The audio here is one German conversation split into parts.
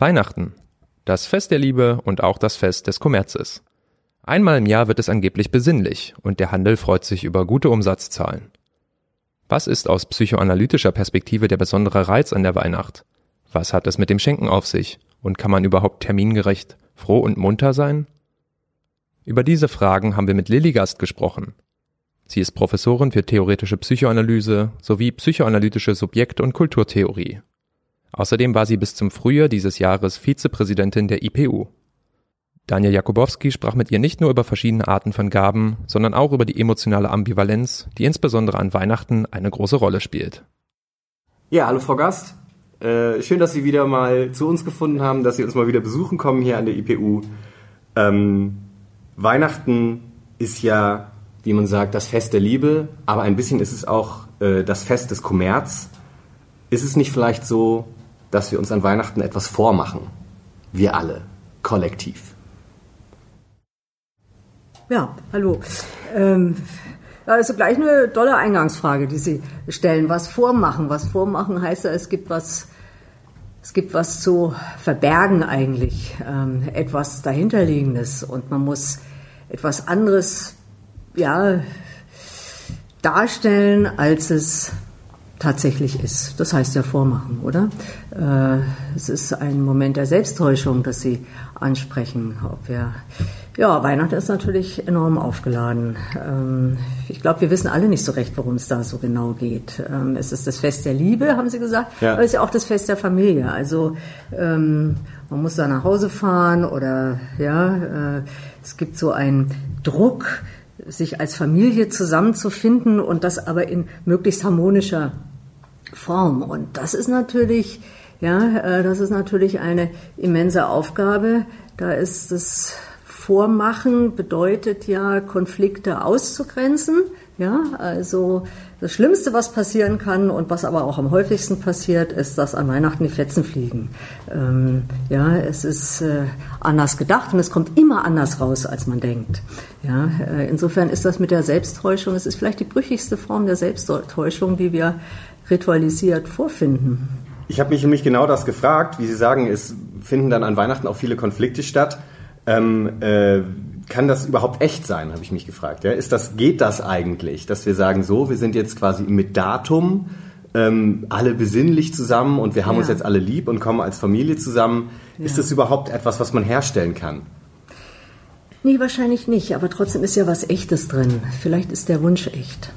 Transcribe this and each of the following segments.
Weihnachten. Das Fest der Liebe und auch das Fest des Kommerzes. Einmal im Jahr wird es angeblich besinnlich und der Handel freut sich über gute Umsatzzahlen. Was ist aus psychoanalytischer Perspektive der besondere Reiz an der Weihnacht? Was hat es mit dem Schenken auf sich? Und kann man überhaupt termingerecht froh und munter sein? Über diese Fragen haben wir mit Lilly Gast gesprochen. Sie ist Professorin für theoretische Psychoanalyse sowie psychoanalytische Subjekt- und Kulturtheorie. Außerdem war sie bis zum Frühjahr dieses Jahres Vizepräsidentin der IPU. Daniel Jakubowski sprach mit ihr nicht nur über verschiedene Arten von Gaben, sondern auch über die emotionale Ambivalenz, die insbesondere an Weihnachten eine große Rolle spielt. Ja, hallo Frau Gast. Äh, schön, dass Sie wieder mal zu uns gefunden haben, dass Sie uns mal wieder besuchen kommen hier an der IPU. Ähm, Weihnachten ist ja, wie man sagt, das Fest der Liebe, aber ein bisschen ist es auch äh, das Fest des Kommerz. Ist es nicht vielleicht so, dass wir uns an Weihnachten etwas vormachen. Wir alle, kollektiv. Ja, hallo. Ähm, also gleich eine tolle Eingangsfrage, die Sie stellen. Was vormachen? Was vormachen heißt ja, es gibt was, es gibt was zu verbergen eigentlich, ähm, etwas dahinterliegendes und man muss etwas anderes, ja, darstellen, als es tatsächlich ist. Das heißt ja vormachen, oder? Äh, es ist ein Moment der Selbsttäuschung, das Sie ansprechen. Ob wir, ja, Weihnachten ist natürlich enorm aufgeladen. Ähm, ich glaube, wir wissen alle nicht so recht, worum es da so genau geht. Ähm, es ist das Fest der Liebe, haben Sie gesagt, ja. aber es ist ja auch das Fest der Familie. Also ähm, man muss da nach Hause fahren oder ja, äh, es gibt so einen Druck, sich als Familie zusammenzufinden und das aber in möglichst harmonischer Form. Und das ist natürlich, ja, äh, das ist natürlich eine immense Aufgabe. Da ist das Vormachen bedeutet ja, Konflikte auszugrenzen. Ja, also das Schlimmste, was passieren kann und was aber auch am häufigsten passiert, ist, dass an Weihnachten die Fetzen fliegen. Ähm, ja, es ist äh, anders gedacht und es kommt immer anders raus, als man denkt. Ja, äh, insofern ist das mit der Selbsttäuschung, es ist vielleicht die brüchigste Form der Selbsttäuschung, die wir ritualisiert vorfinden. Ich habe mich nämlich genau das gefragt. Wie Sie sagen, es finden dann an Weihnachten auch viele Konflikte statt. Ähm, äh, kann das überhaupt echt sein, habe ich mich gefragt. Ja? Ist das, geht das eigentlich, dass wir sagen, so, wir sind jetzt quasi mit Datum ähm, alle besinnlich zusammen und wir haben ja. uns jetzt alle lieb und kommen als Familie zusammen. Ja. Ist das überhaupt etwas, was man herstellen kann? Nee, wahrscheinlich nicht, aber trotzdem ist ja was Echtes drin. Vielleicht ist der Wunsch echt.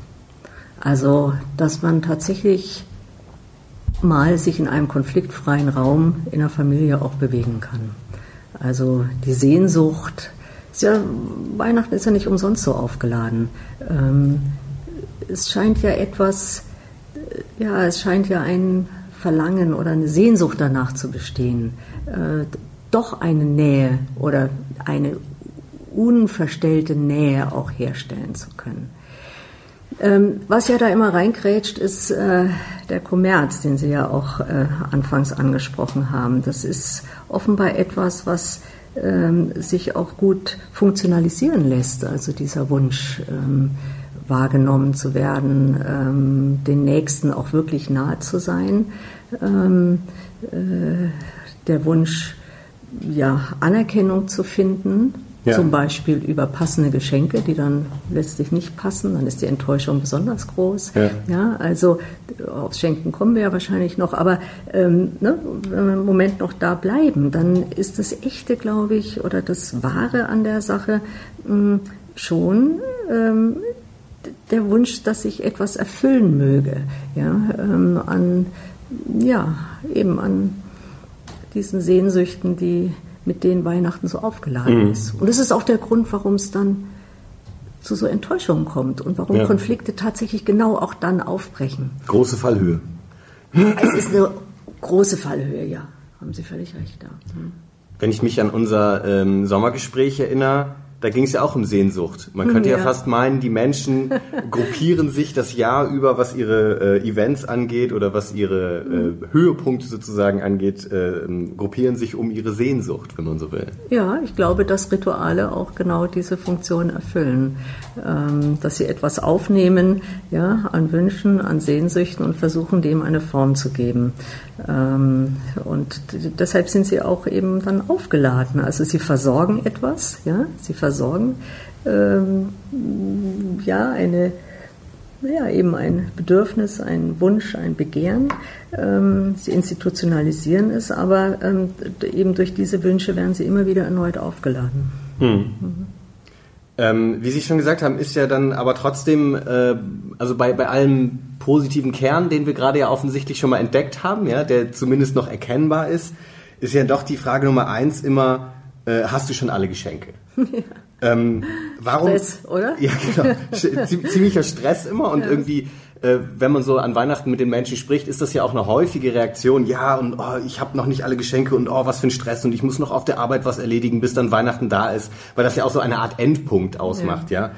Also, dass man tatsächlich mal sich in einem konfliktfreien Raum in der Familie auch bewegen kann. Also die Sehnsucht, ist ja, Weihnachten ist ja nicht umsonst so aufgeladen. Ähm, es scheint ja etwas, ja, es scheint ja ein Verlangen oder eine Sehnsucht danach zu bestehen, äh, doch eine Nähe oder eine unverstellte Nähe auch herstellen zu können. Ähm, was ja da immer reinkrätscht, ist äh, der Kommerz, den Sie ja auch äh, anfangs angesprochen haben. Das ist offenbar etwas, was ähm, sich auch gut funktionalisieren lässt. Also dieser Wunsch, ähm, wahrgenommen zu werden, ähm, den Nächsten auch wirklich nahe zu sein. Ähm, äh, der Wunsch, ja, Anerkennung zu finden ja. Zum Beispiel über passende Geschenke, die dann letztlich nicht passen, dann ist die Enttäuschung besonders groß. Ja, ja also aufs Schenken kommen wir ja wahrscheinlich noch, aber ähm, ne, wenn wir im Moment noch da bleiben, dann ist das Echte, glaube ich, oder das Wahre an der Sache mh, hm, schon ähm, der Wunsch, dass ich etwas erfüllen möge, ja, ähm, an, ja, eben an diesen Sehnsüchten, die mit denen Weihnachten so aufgeladen mhm. ist. Und das ist auch der Grund, warum es dann zu so Enttäuschungen kommt und warum ja. Konflikte tatsächlich genau auch dann aufbrechen. Große Fallhöhe. Es ist eine große Fallhöhe, ja. Haben Sie völlig recht da. Mhm. Wenn ich mich an unser ähm, Sommergespräch erinnere, da ging es ja auch um Sehnsucht. Man könnte ja. ja. fast meinen, die Menschen gruppieren sich das Jahr über, was ihre äh, Events angeht oder was ihre äh, Höhepunkte sozusagen angeht, äh, gruppieren sich um ihre Sehnsucht, wenn man so will. Ja, ich glaube, dass Rituale auch genau diese Funktion erfüllen, ähm, dass sie etwas aufnehmen, ja, an Wünschen, an Sehnsüchten und versuchen, dem eine Form zu geben. Ähm, und deshalb sind sie auch eben dann aufgeladen. Also sie versorgen etwas, ja, sie versorgen ähm, ja eine naja, eben ein Bedürfnis, ein Wunsch, ein Begehren. Ähm, sie institutionalisieren es, aber ähm, eben durch diese Wünsche werden sie immer wieder erneut aufgeladen. Hm. Mhm. Ähm, wie Sie schon gesagt haben, ist ja dann aber trotzdem, äh, also bei, bei allem positiven Kern, den wir gerade ja offensichtlich schon mal entdeckt haben, ja, der zumindest noch erkennbar ist, ist ja doch die Frage Nummer eins immer, äh, hast du schon alle Geschenke? Ja. Ähm, warum? Stress, oder? Ja, genau. Ziemlicher Stress immer und ja. irgendwie äh, wenn man so an Weihnachten mit den Menschen spricht, ist das ja auch eine häufige Reaktion. Ja, und oh, ich habe noch nicht alle Geschenke und oh, was für ein Stress und ich muss noch auf der Arbeit was erledigen, bis dann Weihnachten da ist, weil das ja auch so eine Art Endpunkt ausmacht, ja. ja?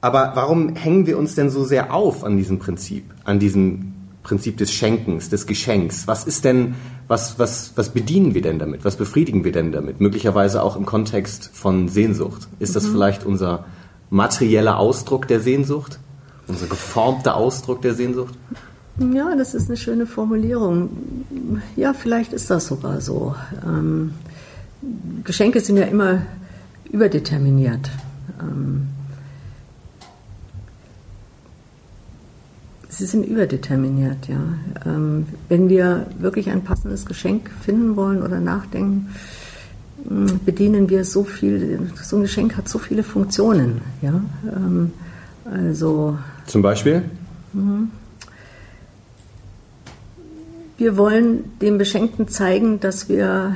Aber warum hängen wir uns denn so sehr auf an diesem Prinzip, an diesem Prinzip des Schenkens, des Geschenks? Was ist denn, was, was, was bedienen wir denn damit? Was befriedigen wir denn damit? Möglicherweise auch im Kontext von Sehnsucht. Ist das mhm. vielleicht unser materieller Ausdruck der Sehnsucht? Unser geformter Ausdruck der Sehnsucht? Ja, das ist eine schöne Formulierung. Ja, vielleicht ist das sogar so. Ähm, Geschenke sind ja immer überdeterminiert. Ähm, sie sind überdeterminiert, ja. Ähm, wenn wir wirklich ein passendes Geschenk finden wollen oder nachdenken, hm, bedienen wir so viel, so ein Geschenk hat so viele Funktionen, ja. Ähm, also zum Beispiel? Wir wollen dem Beschenkten zeigen, dass wir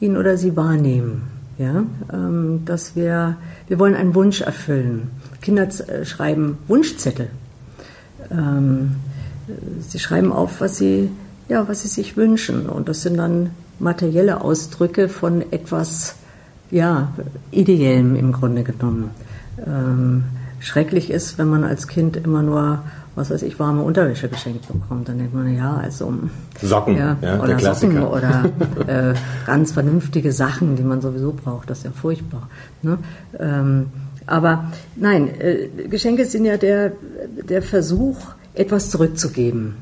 ihn oder sie wahrnehmen. Ja? Ähm, dass wir, wir wollen einen Wunsch erfüllen. Kinder äh, schreiben Wunschzettel. Ähm, sie schreiben auf, was sie, ja, was sie sich wünschen. Und das sind dann materielle Ausdrücke von etwas ja, Ideellem im Grunde genommen. Ähm, schrecklich ist, wenn man als Kind immer nur, was weiß ich, warme Unterwäsche geschenkt bekommt. Dann denkt man, ja, also. Socken, ja, ja oder Socken oder äh, ganz vernünftige Sachen, die man sowieso braucht. Das ist ja furchtbar. Ne? Ähm, aber nein, äh, Geschenke sind ja der, der Versuch, etwas zurückzugeben.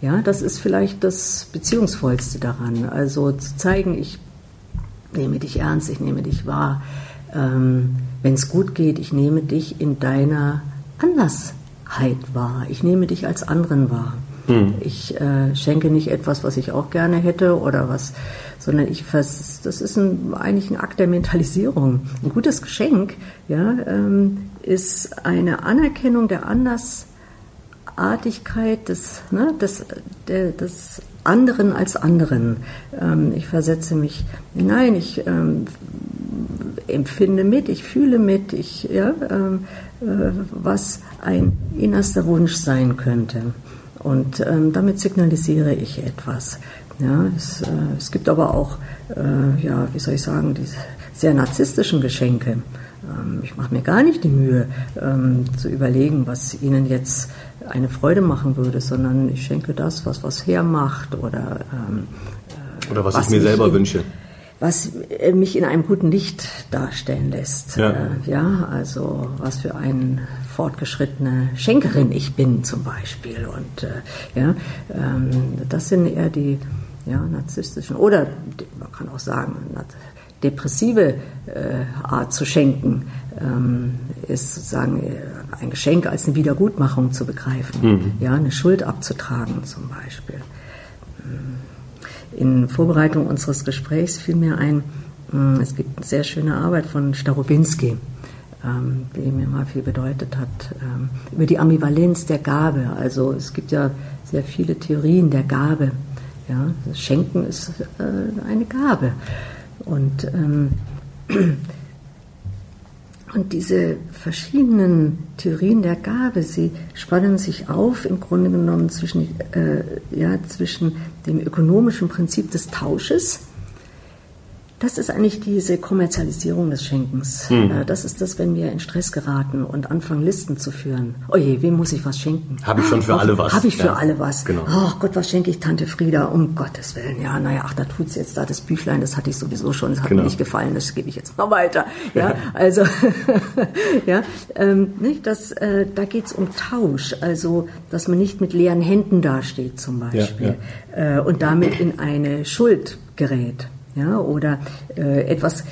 Ja, das ist vielleicht das Beziehungsvollste daran. Also zu zeigen, ich nehme dich ernst, ich nehme dich wahr. Ähm, wenn es gut geht, ich nehme dich in deiner Andersheit wahr. Ich nehme dich als anderen wahr. Hm. Ich äh, schenke nicht etwas, was ich auch gerne hätte oder was, sondern ich vers das ist ein, eigentlich ein Akt der Mentalisierung. Ein gutes Geschenk ja, ähm, ist eine Anerkennung der Andersartigkeit des, ne, des, der, des anderen als anderen. Ähm, ich versetze mich hinein, ich ähm, empfinde mit, ich fühle mit, ich, ja, ähm, äh, was ein innerster Wunsch sein könnte. Und ähm, damit signalisiere ich etwas. Ja, es, äh, es gibt aber auch, äh, ja, wie soll ich sagen, diese sehr narzisstischen Geschenke. Ähm, ich mache mir gar nicht die Mühe ähm, zu überlegen, was Ihnen jetzt eine Freude machen würde, sondern ich schenke das, was was hermacht oder ähm, oder was, was ich mir selber wünsche was äh, mich in einem guten Licht darstellen lässt. Ja, äh, ja also was für eine fortgeschrittene Schenkerin ich bin zum Beispiel. Und äh, ja, ähm, das sind eher die ja, narzisstischen oder man kann auch sagen depressive Art zu schenken ähm, ist sozusagen ein Geschenk als eine Wiedergutmachung zu begreifen, mhm. ja, eine Schuld abzutragen zum Beispiel. In Vorbereitung unseres Gesprächs fiel mir ein, hm, es gibt eine sehr schöne Arbeit von Starobinski, ähm, die mir mal viel bedeutet hat, ähm, über die Ambivalenz der Gabe. Also es gibt ja sehr viele Theorien der Gabe. Ja, Schenken ist äh, eine Gabe. Und ähm, und diese verschiedenen Theorien der Gabe, sie spannen sich auf im Grunde genommen zwischen, äh, ja, zwischen dem ökonomischen Prinzip des Tausches, Das ist eigentlich diese Kommerzialisierung des Schenkens. Hm. Das ist das, wenn wir in Stress geraten und anfangen, Listen zu führen. Oje, wem muss ich was schenken? Hab ich schon für alle was. Habe ich für Ja, alle was. genau. Ach Gott, was schenke ich Tante Frieda? Um Gottes Willen. Ja, naja, ach, da tut's jetzt da das Büchlein, das hatte ich sowieso schon, das hat Genau. mir nicht gefallen, das gebe ich jetzt mal weiter. Ja, also, ja, ähm, nicht, das, äh, da geht's um Tausch. Also, dass man nicht mit leeren Händen dasteht, zum Beispiel. Äh, und damit in eine Schuld gerät. Ja, oder äh, etwas,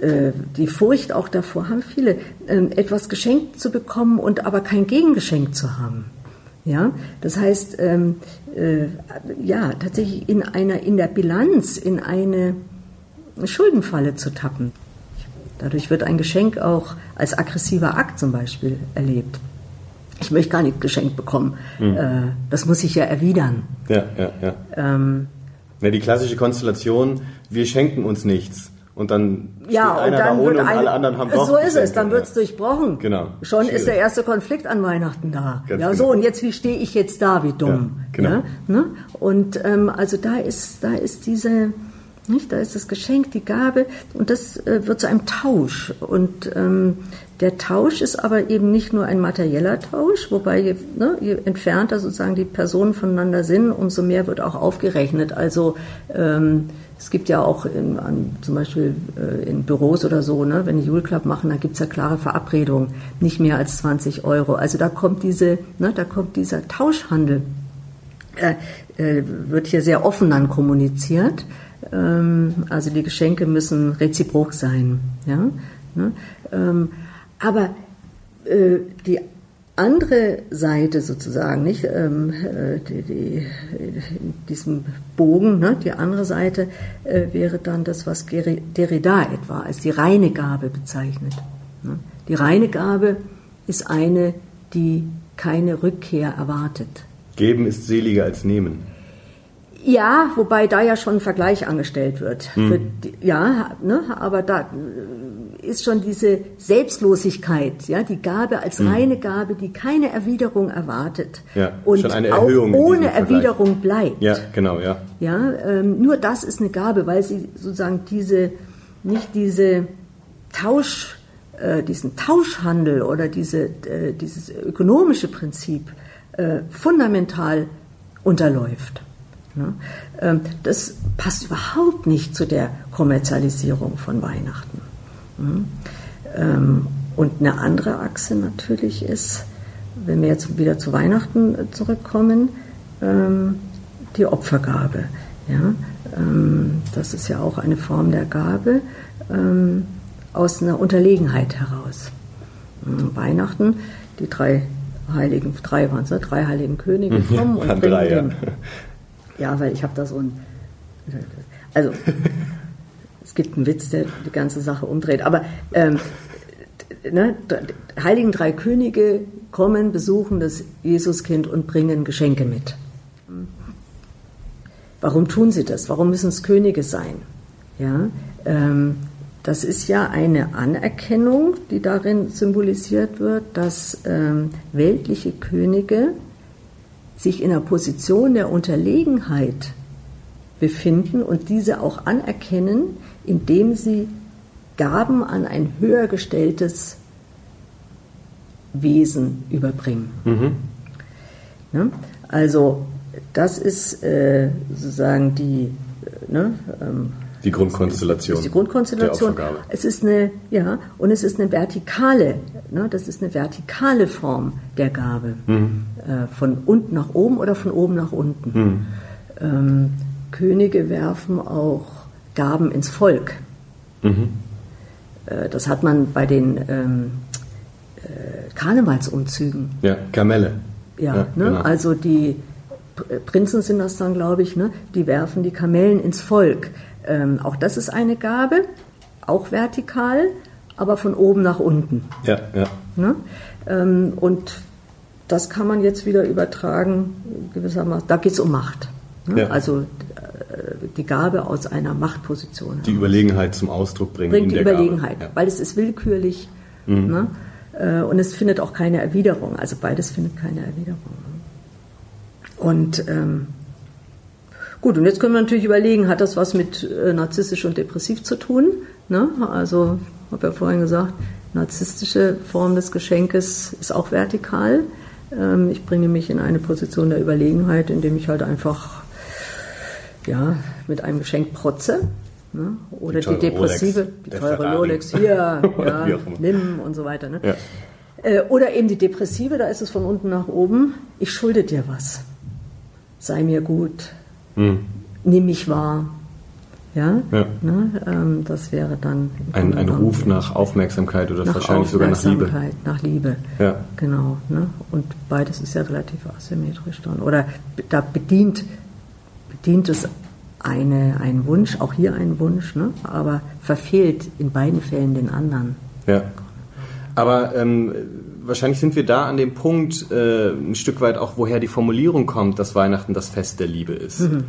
äh, die Furcht auch davor haben viele, ähm, etwas geschenkt zu bekommen und aber kein Gegengeschenk zu haben. Ja, das heißt, ähm, äh, ja, tatsächlich in einer, in der Bilanz, in eine Schuldenfalle zu tappen. Dadurch wird ein Geschenk auch als aggressiver Akt zum Beispiel erlebt. Ich möchte gar nicht geschenkt bekommen. Äh, das muss ich ja erwidern. Ja, ja, ja. Ähm, ja. Die klassische Konstellation, wir schenken uns nichts. Und dann Ja, und dann da wird und ein, alle anderen haben doch so ist es, dann ja. wird's durchbrochen. Genau. Schon Schwierig. ist der erste Konflikt an Weihnachten da. Ganz ja, genau. so und jetzt wie stehe ich jetzt da, wie dumm. Ja, genau. Ja, ne? Und ähm, also da ist, da ist diese, nicht, da ist das Geschenk, die Gabe und das äh, wird zu einem Tausch und ähm, der Tausch ist aber eben nicht nur ein materieller Tausch, wobei je, ne, je entfernter sozusagen die Personen voneinander sind, umso mehr wird auch aufgerechnet. Also ähm, es gibt ja auch in, an, zum Beispiel äh, in Büros oder so, ne, wenn die Jule Club machen, da gibt's ja klare Verabredungen, nicht mehr als 20 Euro. Also da kommt diese, ne, da kommt dieser Tauschhandel, äh, äh, wird hier sehr offen dann kommuniziert. Ähm, also die Geschenke müssen reziprok sein. Ja? Ne? Ähm, aber äh, die andere Seite sozusagen, nicht ähm, äh, die, die, in diesem Bogen, ne, die andere Seite äh, wäre dann das, was Derrida etwa als die reine Gabe bezeichnet. Ne? Die reine Gabe ist eine, die keine Rückkehr erwartet. Geben ist seliger als nehmen. Ja, wobei da ja schon ein Vergleich angestellt wird. Für die, ja, ne, aber da äh, ist schon diese Selbstlosigkeit, ja, die Gabe als reine Gabe, die keine Erwiderung erwartet Ja, und schon eine auch ohne. Erwiderung bleibt. Ja, genau, ja. Ja, ähm, nur das ist eine Gabe, weil sie sozusagen diese, nicht diese Tausch, äh, diesen Tauschhandel oder diese, äh, dieses ökonomische Prinzip äh, fundamental unterläuft. Ne? Ähm, das passt überhaupt nicht zu der Kommerzialisierung von Weihnachten. Mhm. Ähm, und eine andere Achse natürlich ist, wenn wir jetzt wieder zu Weihnachten zurückkommen, ähm, die Opfergabe. Ja? Das ist ja auch eine Form der Gabe aus einer Unterlegenheit heraus. Mhm. Weihnachten, die drei heiligen, drei waren es, ne? drei heiligen Könige kommen und bringen drei, ja. den, ja, weil ich habe da so ein. Also, es gibt einen Witz, der die ganze Sache umdreht. Aber ähm, ne, die Heiligen Drei Könige kommen, besuchen das Jesuskind und bringen Geschenke mit. Warum tun sie das? Warum müssen es Könige sein? Ja, ähm, das ist ja eine Anerkennung, die darin symbolisiert wird, dass ähm, weltliche Könige sich in einer Position der Unterlegenheit befinden und diese auch anerkennen, indem sie Gaben an ein höher gestelltes Wesen überbringen. Ne? Also das ist äh, sozusagen die, äh, ne, ähm, Die Grundkonstellation. ist die Grundkonstellation. Der Opfergabe. Es ist eine, ja, und es ist eine vertikale, ne, das ist eine vertikale Form der Gabe. Mhm. Äh, von unten nach oben oder von oben nach unten. Ähm, Könige werfen auch Gaben ins Volk. Mhm. Äh, das hat man bei den ähm, äh, Karnevalsumzügen. Ja, Kamelle. Ja, Ja, ne? genau. also die Prinzen sind das dann, glaube ich, ne? die werfen die Kamellen ins Volk. Ähm, auch das ist eine Gabe, auch vertikal, aber von oben nach unten. Ja, ja. Ne? Ähm, und das kann man jetzt wieder übertragen, gewissermaßen, da geht es um Macht. Ne? Ja. Also äh, die Gabe aus einer Machtposition. Die Überlegenheit zum Ausdruck bringen. bringt in die. Überlegenheit, Ja. weil es ist willkürlich ne? Äh, und es findet auch keine Erwiderung. Also beides findet keine Erwiderung. Und ähm, Gut, und jetzt können wir natürlich überlegen, hat das was mit äh, narzisstisch und depressiv zu tun? Ne? Also, ich habe ja vorhin gesagt, narzisstische Form des Geschenkes ist auch vertikal. Ähm, ich bringe mich in eine Position der Überlegenheit, indem ich halt einfach ja, mit einem Geschenk protze. Ne? Oder die, die depressive, Rolex, die teure Rolex, hier, ja, nimm und so weiter. Ne? Ja. Äh, oder eben die depressive, da ist es von unten nach oben, ich schulde dir was. Sei mir gut. Hm. Nimm mich wahr. Ja, ja. Ne, ähm, das wäre dann ein, ein Ruf nach Aufmerksamkeit oder wahrscheinlich sogar nach Liebe. Nach Liebe, ja. genau. Ne? Und beides ist ja relativ asymmetrisch dann. Oder da bedient, bedient es eine, einen Wunsch, auch hier einen Wunsch, ne? aber verfehlt in beiden Fällen den anderen. Ja. Aber ähm, wahrscheinlich sind wir da an dem Punkt äh, ein Stück weit auch, woher die Formulierung kommt, dass Weihnachten das Fest der Liebe ist. Mhm.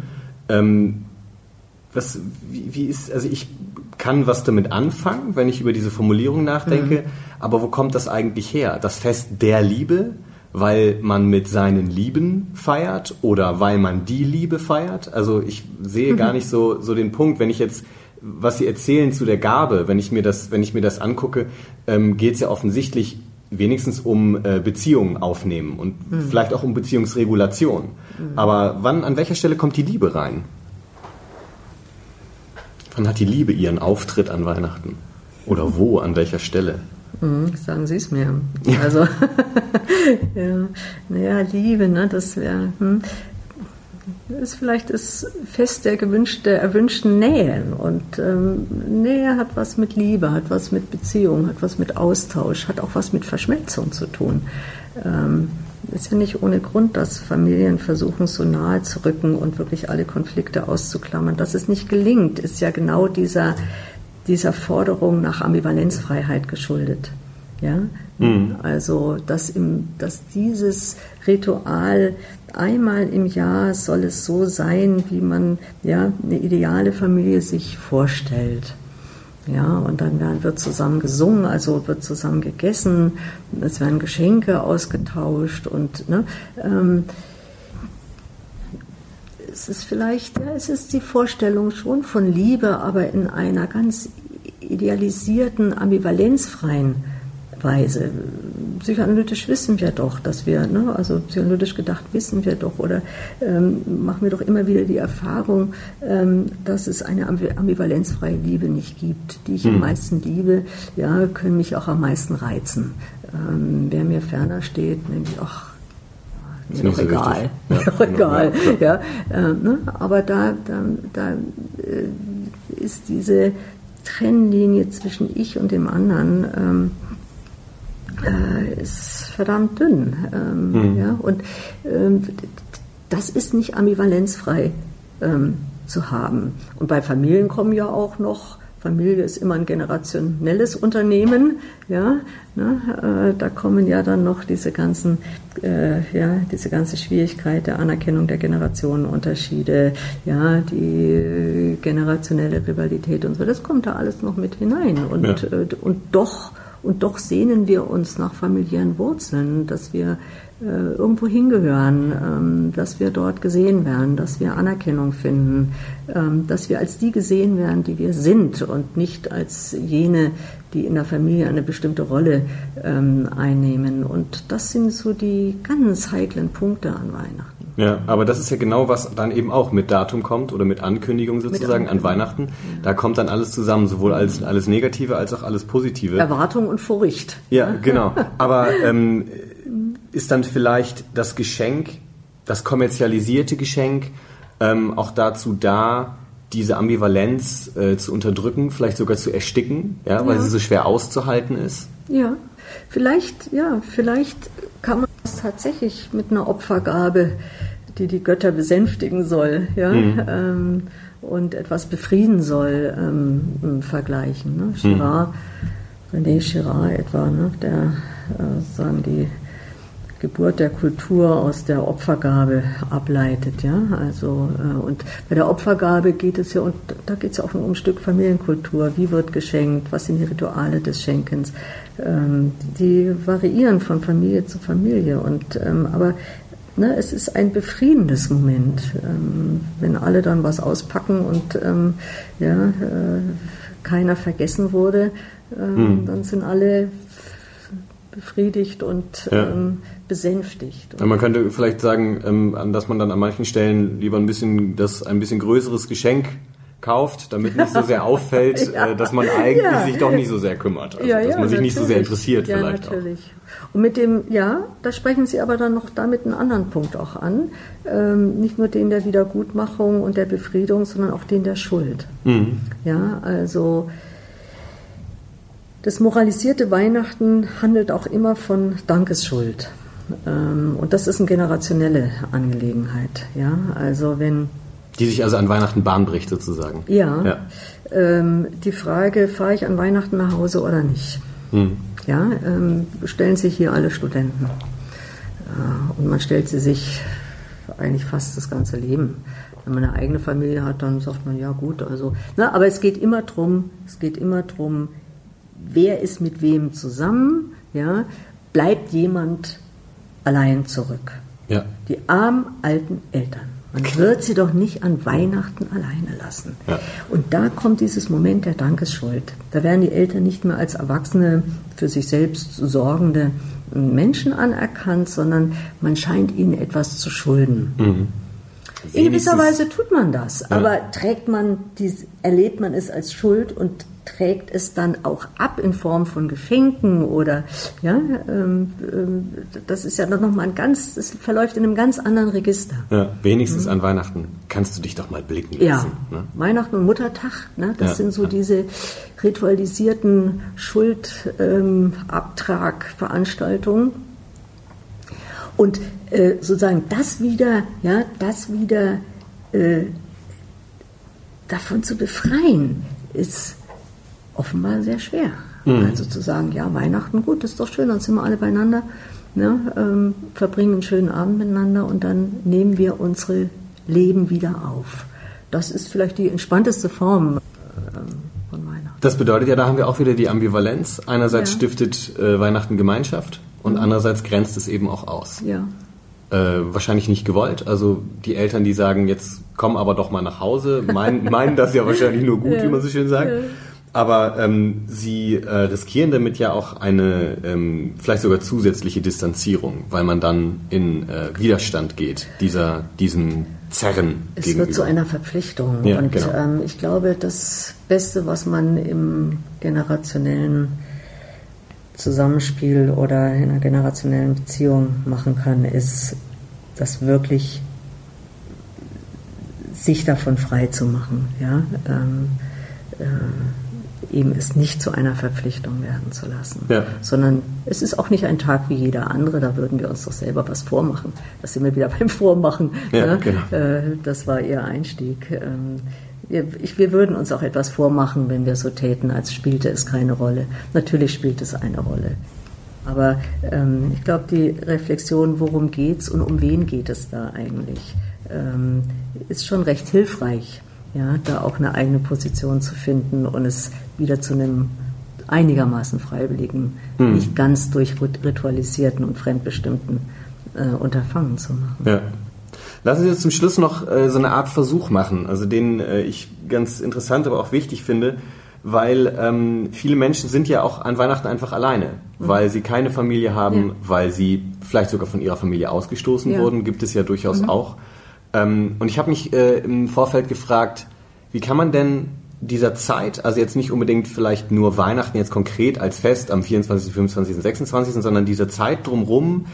Ähm, was, wie, wie, ist, also ich kann was damit anfangen, wenn ich über diese Formulierung nachdenke, mhm. aber wo kommt das eigentlich her? Das Fest der Liebe, weil man mit seinen Lieben feiert oder weil man die Liebe feiert? Also ich sehe mhm. gar nicht so, so den Punkt, wenn ich jetzt was Sie erzählen zu der Gabe, wenn ich mir das, wenn ich mir das angucke, ähm, geht es ja offensichtlich wenigstens um äh, Beziehungen aufnehmen und mhm. vielleicht auch um Beziehungsregulation. Mhm. Aber wann, an welcher Stelle kommt die Liebe rein? Wann hat die Liebe ihren Auftritt an Weihnachten? Oder wo, an welcher Stelle? Mhm, sagen Sie es mir. Also, ja, naja, Liebe, ne, das wäre. Hm ist vielleicht das Fest der, gewünschte, der erwünschten Nähe. Und ähm, Nähe hat was mit Liebe, hat was mit Beziehung, hat was mit Austausch, hat auch was mit Verschmelzung zu tun. Ähm, ist ja nicht ohne Grund, dass Familien versuchen, so nahe zu rücken und wirklich alle Konflikte auszuklammern. Dass es nicht gelingt, ist ja genau dieser, dieser Forderung nach Ambivalenzfreiheit geschuldet. Ja? Mhm. Also, dass, im, dass dieses Ritual einmal im Jahr soll es so sein, wie man ja, eine ideale Familie sich vorstellt. Ja, und dann werden, wird zusammen gesungen, also wird zusammen gegessen, es werden Geschenke ausgetauscht und ne, ähm, es ist vielleicht, ja, es ist die Vorstellung schon von Liebe, aber in einer ganz idealisierten, ambivalenzfreien Weise. Psychoanalytisch wissen wir doch, dass wir, ne, also psychoanalytisch gedacht wissen wir doch, oder ähm, machen wir doch immer wieder die Erfahrung, ähm, dass es eine ambivalenzfreie Liebe nicht gibt. Die ich hm. am meisten liebe, ja, können mich auch am meisten reizen. Ähm, wer mir ferner steht, denke ich, ach, ist noch egal. Ja, egal. Ja, äh, ne? Aber da, da, da äh, ist diese Trennlinie zwischen ich und dem anderen ähm, äh, ist verdammt dünn. Ähm, mhm. ja? Und ähm, das ist nicht ambivalenzfrei ähm, zu haben. Und bei Familien kommen ja auch noch Familie ist immer ein generationelles Unternehmen, ja, ne, äh, da kommen ja dann noch diese ganzen, äh, ja, diese ganze Schwierigkeit der Anerkennung der Generationenunterschiede, ja, die generationelle Rivalität und so, das kommt da alles noch mit hinein und, ja. äh, und doch und doch sehnen wir uns nach familiären Wurzeln, dass wir äh, irgendwo hingehören, ähm, dass wir dort gesehen werden, dass wir Anerkennung finden, ähm, dass wir als die gesehen werden, die wir sind und nicht als jene, die in der Familie eine bestimmte Rolle ähm, einnehmen. Und das sind so die ganz heiklen Punkte an Weihnachten. Ja, aber das ist ja genau, was dann eben auch mit Datum kommt oder mit Ankündigung sozusagen mit Ankündigung. an Weihnachten. Ja. Da kommt dann alles zusammen, sowohl alles, alles Negative als auch alles Positive. Erwartung und Furcht. Ja, genau. Aber ähm, ist dann vielleicht das Geschenk, das kommerzialisierte Geschenk, ähm, auch dazu da, diese Ambivalenz äh, zu unterdrücken, vielleicht sogar zu ersticken, ja, weil ja. sie so schwer auszuhalten ist? Ja, vielleicht, ja, vielleicht kann man das tatsächlich mit einer Opfergabe, die die Götter besänftigen soll, ja, mhm. ähm, und etwas befrieden soll, ähm, vergleichen. Ne? Girard, mhm. René Girard etwa, ne? der äh, sagen die Geburt der Kultur aus der Opfergabe ableitet, ja. Also äh, und bei der Opfergabe geht es ja und da geht es ja auch um ein Stück Familienkultur. Wie wird geschenkt? Was sind die Rituale des Schenkens? Ähm, die variieren von Familie zu Familie und ähm, aber ne, es ist ein befriedendes Moment, ähm, wenn alle dann was auspacken und ähm, ja, äh, keiner vergessen wurde, ähm, hm. dann sind alle befriedigt und ja. ähm, besänftigt. Ja, man könnte vielleicht sagen, ähm, dass man dann an manchen Stellen lieber ein bisschen das ein bisschen größeres Geschenk kauft, damit nicht so sehr auffällt, ja. äh, dass man eigentlich sich doch nicht so sehr kümmert. Also, dass man sich natürlich. nicht so sehr interessiert ja, vielleicht natürlich. Auch. Und mit dem, ja, da sprechen Sie aber dann noch damit einen anderen Punkt auch an. Ähm, nicht nur den der Wiedergutmachung und der Befriedung, sondern auch den der Schuld. Mhm. Ja, also das moralisierte Weihnachten handelt auch immer von Dankesschuld. Ähm, und das ist eine generationelle Angelegenheit. Ja, also wenn die sich also an Weihnachten Bahn bricht sozusagen. Ja. ja. Ähm, die Frage, fahre ich an Weihnachten nach Hause oder nicht? Hm. Ja, ähm, stellen sich hier alle Studenten. Äh, und man stellt sie sich eigentlich fast das ganze Leben. Wenn man eine eigene Familie hat, dann sagt man, ja gut, also. Na, aber es geht immer drum, es geht immer drum, wer ist mit wem zusammen, ja, bleibt jemand allein zurück. Ja. Die armen alten Eltern. Man wird sie doch nicht an Weihnachten alleine lassen. Ja. Und da kommt dieses Moment der Dankesschuld. Da werden die Eltern nicht mehr als erwachsene, für sich selbst sorgende Menschen anerkannt, sondern man scheint ihnen etwas zu schulden. Mhm. In gewisser Weise tut man das, ja. aber trägt man, dies, erlebt man es als Schuld und trägt es dann auch ab in Form von Geschenken oder ja, ähm, ähm, das ist ja noch mal ein ganz, das verläuft in einem ganz anderen Register. Ja, wenigstens mhm. an Weihnachten kannst du dich doch mal blicken lassen. Ja, ne? Weihnachten und Muttertag, ne, das ja, sind so diese ritualisierten Schuldabtragveranstaltungen. Ähm, und äh, sozusagen das wieder, ja, das wieder äh, davon zu befreien, ist offenbar sehr schwer. Mhm. Also zu sagen, ja, Weihnachten, gut, das ist doch schön, dann sind wir alle beieinander, ne, ähm, verbringen einen schönen Abend miteinander und dann nehmen wir unsere Leben wieder auf. Das ist vielleicht die entspannteste Form ähm, von Weihnachten. Das bedeutet ja, da haben wir auch wieder die Ambivalenz. Einerseits ja. stiftet äh, Weihnachten Gemeinschaft und mhm. andererseits grenzt es eben auch aus. Ja. Äh, wahrscheinlich nicht gewollt. Also die Eltern, die sagen, jetzt komm aber doch mal nach Hause, meinen, meinen das ja wahrscheinlich nur gut, ja. wie man so schön sagt. Ja. Aber ähm, sie äh, riskieren damit ja auch eine ähm, vielleicht sogar zusätzliche Distanzierung, weil man dann in äh, Widerstand geht, dieser, diesem Zerren. Es gegenüber. wird zu einer Verpflichtung. Ja, und genau. ähm, ich glaube, das Beste, was man im generationellen Zusammenspiel oder in einer generationellen Beziehung machen kann, ist, das wirklich sich davon frei zu machen. Ja? Ähm, äh, eben es nicht zu einer Verpflichtung werden zu lassen, ja. sondern es ist auch nicht ein Tag wie jeder andere, da würden wir uns doch selber was vormachen. Das sind wir wieder beim Vormachen. Ja, ne? genau. Äh, das war Ihr Einstieg. Ähm, wir, ich, wir würden uns auch etwas vormachen, wenn wir so täten, als spielte es keine Rolle. Natürlich spielt es eine Rolle. Aber ähm, ich glaube, die Reflexion, worum geht's und um wen geht es da eigentlich, ähm, ist schon recht hilfreich ja, da auch eine eigene Position zu finden und es wieder zu einem einigermaßen freiwilligen, hm. nicht ganz durchritualisierten und fremdbestimmten äh, Unterfangen zu machen. Ja. Lassen Sie uns zum Schluss noch äh, so eine Art Versuch machen, also den äh, ich ganz interessant, aber auch wichtig finde, weil ähm, viele Menschen sind ja auch an Weihnachten einfach alleine, mhm. weil sie keine Familie haben, ja. weil sie vielleicht sogar von ihrer Familie ausgestoßen ja. wurden, gibt es ja durchaus mhm. auch. Ähm, und ich habe mich äh, im Vorfeld gefragt, wie kann man denn dieser Zeit, also jetzt nicht unbedingt vielleicht nur Weihnachten jetzt konkret als Fest am 24., 25., 26., sondern dieser Zeit drumrum,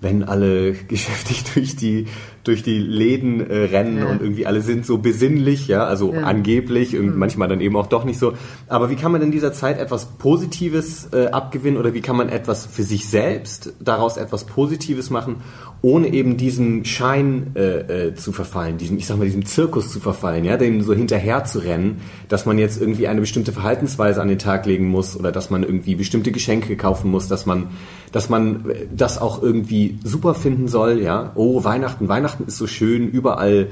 wenn alle geschäftig durch die durch die Läden äh, rennen ja. und irgendwie alle sind so besinnlich, ja, also ja. angeblich und mhm. manchmal dann eben auch doch nicht so. Aber wie kann man in dieser Zeit etwas Positives äh, abgewinnen oder wie kann man etwas für sich selbst daraus etwas Positives machen, ohne eben diesem Schein äh, äh, zu verfallen, diesem, ich sag mal, diesem Zirkus zu verfallen, ja, dem so hinterher zu rennen, dass man jetzt irgendwie eine bestimmte Verhaltensweise an den Tag legen muss oder dass man irgendwie bestimmte Geschenke kaufen muss, dass man, dass man das auch irgendwie super finden soll, ja. Oh, Weihnachten, Weihnachten ist so schön, überall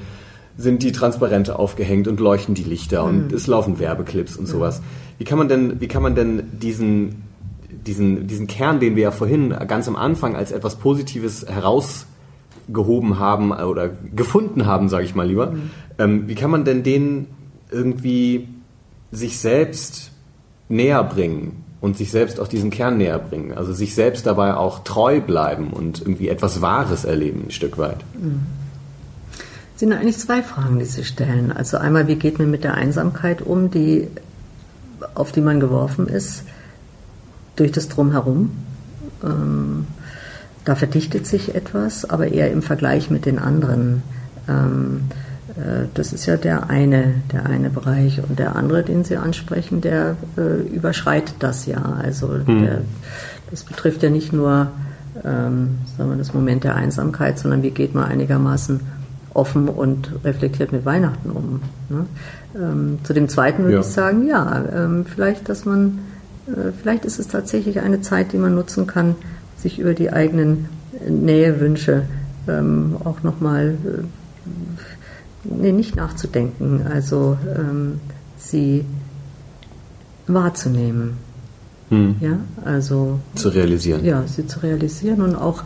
sind die Transparente aufgehängt und leuchten die Lichter mhm. und es laufen Werbeclips und sowas. Wie kann man denn, wie kann man denn diesen diesen, diesen Kern, den wir ja vorhin ganz am Anfang als etwas Positives heraus aufgehoben haben oder gefunden haben, sage ich mal lieber. Mhm. Ähm, wie kann man denn denen irgendwie sich selbst näher bringen und sich selbst auch diesen Kern näher bringen? Also sich selbst dabei auch treu bleiben und irgendwie etwas Wahres erleben, ein Stück weit. Mhm. Es sind eigentlich zwei Fragen, die Sie stellen. Also einmal, wie geht man mit der Einsamkeit um, die, auf die man geworfen ist, durch das Drumherum? Ähm, da verdichtet sich etwas, aber eher im Vergleich mit den anderen. Ähm, äh, das ist ja der eine, der eine Bereich. Und der andere, den Sie ansprechen, der äh, überschreitet das ja. Also mhm. der, das betrifft ja nicht nur ähm, sagen wir, das Moment der Einsamkeit, sondern wie geht man einigermaßen offen und reflektiert mit Weihnachten um. Ne? Ähm, zu dem zweiten würde ja. ich sagen, ja, ähm, vielleicht, dass man, äh, vielleicht ist es tatsächlich eine Zeit, die man nutzen kann, sich über die eigenen Nähewünsche ähm, auch nochmal, äh, nee, nicht nachzudenken, also ähm, sie wahrzunehmen. Hm. Ja, also. Zu realisieren. Ja, sie zu realisieren und auch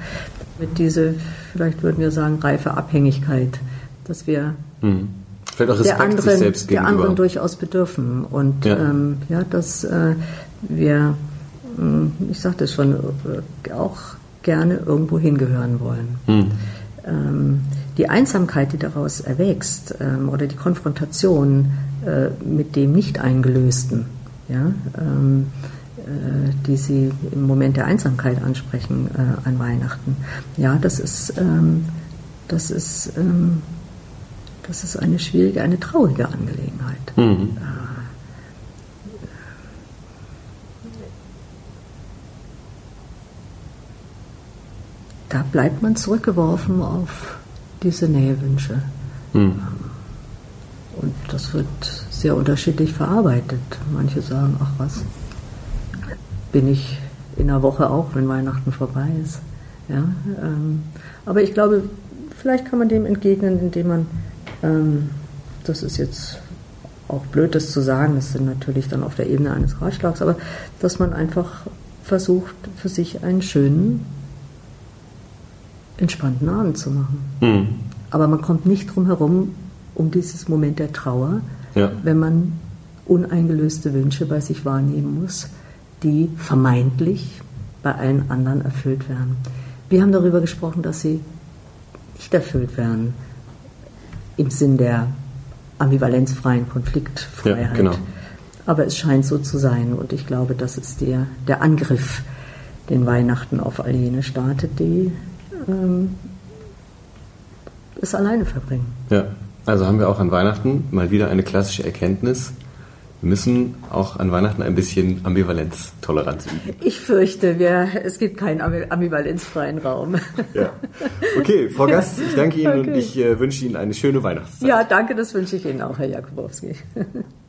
mit dieser, vielleicht würden wir sagen, reife Abhängigkeit, dass wir hm. Vielleicht auch Respekt der anderen, selbst der anderen durchaus bedürfen und ja, ähm, ja dass äh, wir, hm, ich sagte es schon, äh, auch gerne irgendwo hingehören wollen. Hm. Ähm, die Einsamkeit, die daraus erwächst, ähm, oder die Konfrontation äh, mit dem Nicht-Eingelösten, ja, ähm, äh, die Sie im Moment der Einsamkeit ansprechen äh, an Weihnachten. Ja, das ist, ähm, das ist, ähm, das ist eine schwierige, eine traurige Angelegenheit. Mhm. Äh, da bleibt man zurückgeworfen auf diese Nähewünsche. Mhm. Und das wird sehr unterschiedlich verarbeitet. Manche sagen, ach was, bin ich in einer Woche auch, wenn Weihnachten vorbei ist. Ja, ähm, aber ich glaube, vielleicht kann man dem entgegnen, indem man, ähm, das ist jetzt auch blöd, das zu sagen, das sind natürlich dann auf der Ebene eines Ratschlags, aber dass man einfach versucht, für sich einen schönen, entspannten Abend zu machen. Mhm. Aber man kommt nicht drum herum, um dieses Moment der Trauer, ja. wenn man uneingelöste Wünsche bei sich wahrnehmen muss die vermeintlich bei allen anderen erfüllt werden. Wir haben darüber gesprochen, dass sie nicht erfüllt werden im Sinn der ambivalenzfreien Konfliktfreiheit. Ja, genau. Aber es scheint so zu sein und ich glaube, das ist der, der Angriff, den Weihnachten auf all jene startet, die ähm, es alleine verbringen. Ja, also haben wir auch an Weihnachten mal wieder eine klassische Erkenntnis wir müssen auch an Weihnachten ein bisschen Ambivalenztoleranz üben. Ich fürchte, wir, es gibt keinen ambivalenzfreien Raum. Ja. Okay, Frau Gast, ich danke Ihnen okay. und ich äh, wünsche Ihnen eine schöne Weihnachtszeit. Ja, danke, das wünsche ich Ihnen auch, Herr Jakubowski.